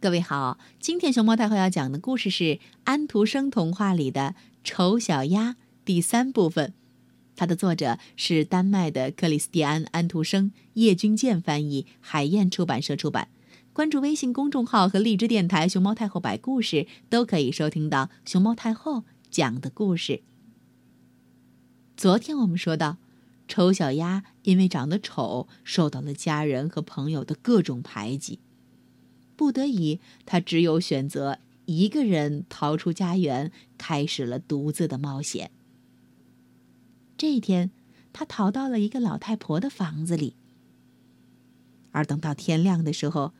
各位好，今天熊猫太后要讲的故事是安徒生童话里的《丑小鸭》第三部分，它的作者是丹麦的克里斯蒂安·安徒生，叶君健翻译，海燕出版社出版。关注微信公众号和荔枝电台“熊猫太后摆故事”，都可以收听到熊猫太后讲的故事。昨天我们说到，丑小鸭因为长得丑，受到了家人和朋友的各种排挤。不得已，他只有选择一个人逃出家园，开始了独自的冒险。这一天，他逃到了一个老太婆的房子里。而等到天亮的时候，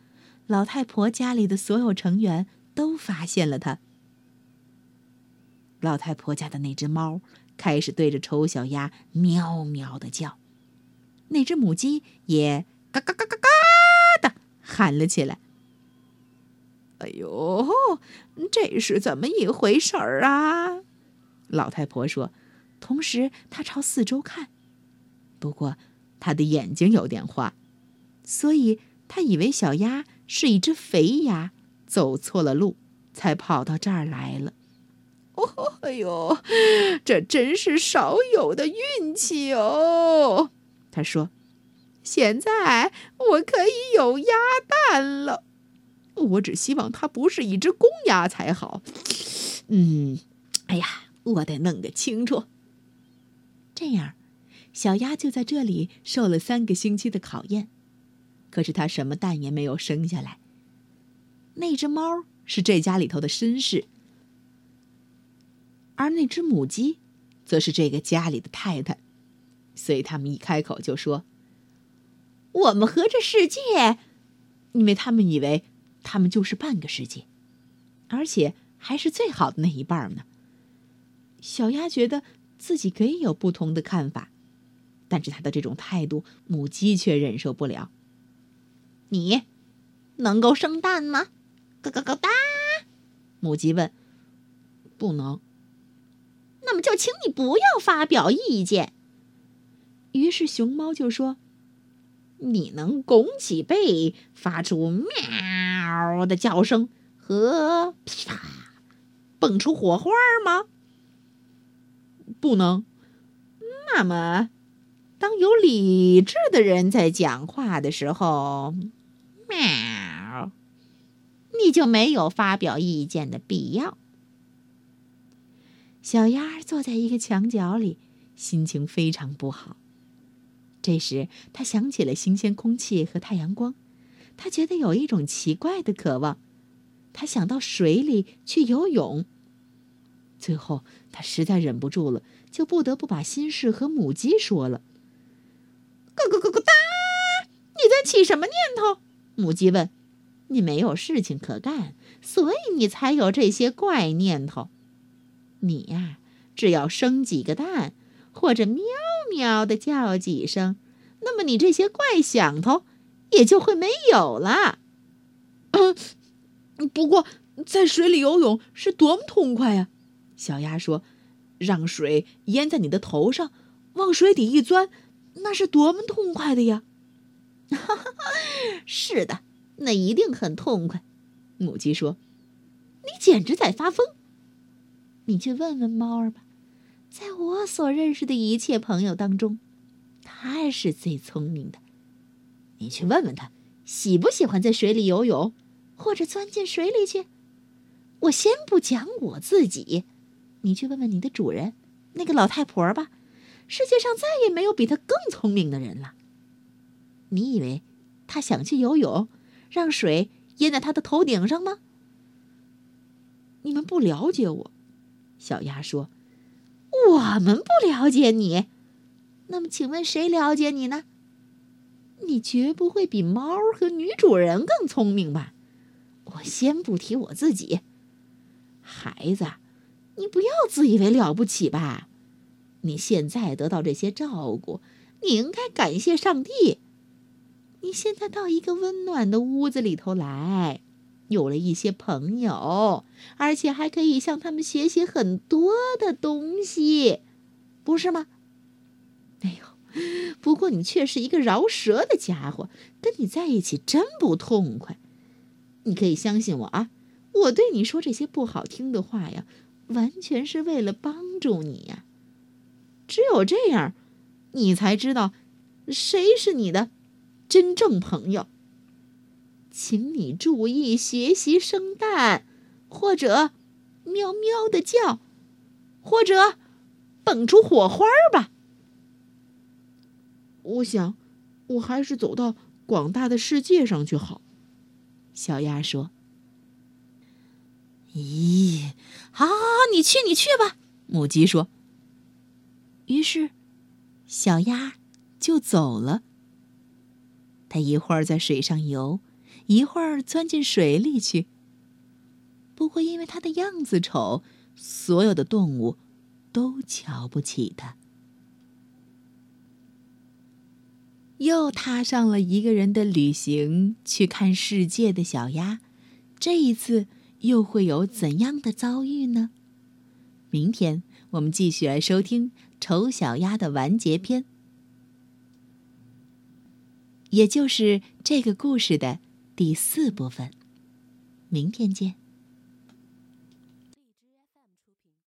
老太婆家里的所有成员都发现了他。老太婆家的那只猫开始对着丑小鸭喵喵的叫，那只母鸡也嘎嘎嘎嘎嘎的喊了起来。哎呦，这是怎么一回事儿啊？老太婆说，同时她朝四周看。不过她的眼睛有点花，所以她以为小鸭是一只肥鸭，走错了路，才跑到这儿来了。哦，哎呦，这真是少有的运气哦！她说：“现在我可以有鸭蛋了。”我只希望它不是一只公鸭才好。嗯，哎呀，我得弄个清楚。这样，小鸭就在这里受了三个星期的考验，可是它什么蛋也没有生下来。那只猫是这家里头的绅士，而那只母鸡，则是这个家里的太太，所以他们一开口就说：“我们和这世界，因为他们以为。”他们就是半个世界，而且还是最好的那一半呢。小鸭觉得自己可以有不同的看法，但是他的这种态度，母鸡却忍受不了。你能够生蛋吗？咯咯咯哒！母鸡问。不能。那么就请你不要发表意见。于是熊猫就说：“你能拱起背，发出喵。”嗷的叫声和啪蹦出火花吗？不能。那么，当有理智的人在讲话的时候，喵，你就没有发表意见的必要。小鸭坐在一个墙角里，心情非常不好。这时，他想起了新鲜空气和太阳光。他觉得有一种奇怪的渴望，他想到水里去游泳。最后，他实在忍不住了，就不得不把心事和母鸡说了。咯咯咯咯哒！你在起什么念头？母鸡问。你没有事情可干，所以你才有这些怪念头。你呀，只要生几个蛋，或者喵喵的叫几声，那么你这些怪想头。也就会没有了。不过，在水里游泳是多么痛快呀！小鸭说：“让水淹在你的头上，往水底一钻，那是多么痛快的呀！”哈哈，是的，那一定很痛快。母鸡说：“你简直在发疯。你去问问猫儿吧，在我所认识的一切朋友当中，它是最聪明的。”你去问问他，喜不喜欢在水里游泳，或者钻进水里去。我先不讲我自己，你去问问你的主人，那个老太婆吧。世界上再也没有比她更聪明的人了。你以为她想去游泳，让水淹在她的头顶上吗？你们不了解我，小鸭说。我们不了解你，那么请问谁了解你呢？你绝不会比猫和女主人更聪明吧？我先不提我自己。孩子，你不要自以为了不起吧？你现在得到这些照顾，你应该感谢上帝。你现在到一个温暖的屋子里头来，有了一些朋友，而且还可以向他们学习很多的东西，不是吗？哎呦！不过你却是一个饶舌的家伙，跟你在一起真不痛快。你可以相信我啊，我对你说这些不好听的话呀，完全是为了帮助你呀。只有这样，你才知道谁是你的真正朋友。请你注意学习生蛋，或者喵喵的叫，或者蹦出火花吧。我想，我还是走到广大的世界上去好。小鸭说：“咦，好，好，好，你去，你去吧。”母鸡说。于是，小鸭就走了。它一会儿在水上游。一会儿钻进水里去。不过，因为它的样子丑，所有的动物都瞧不起它。又踏上了一个人的旅行，去看世界的小鸭，这一次又会有怎样的遭遇呢？明天我们继续来收听《丑小鸭》的完结篇，也就是这个故事的。第四部分，明天见。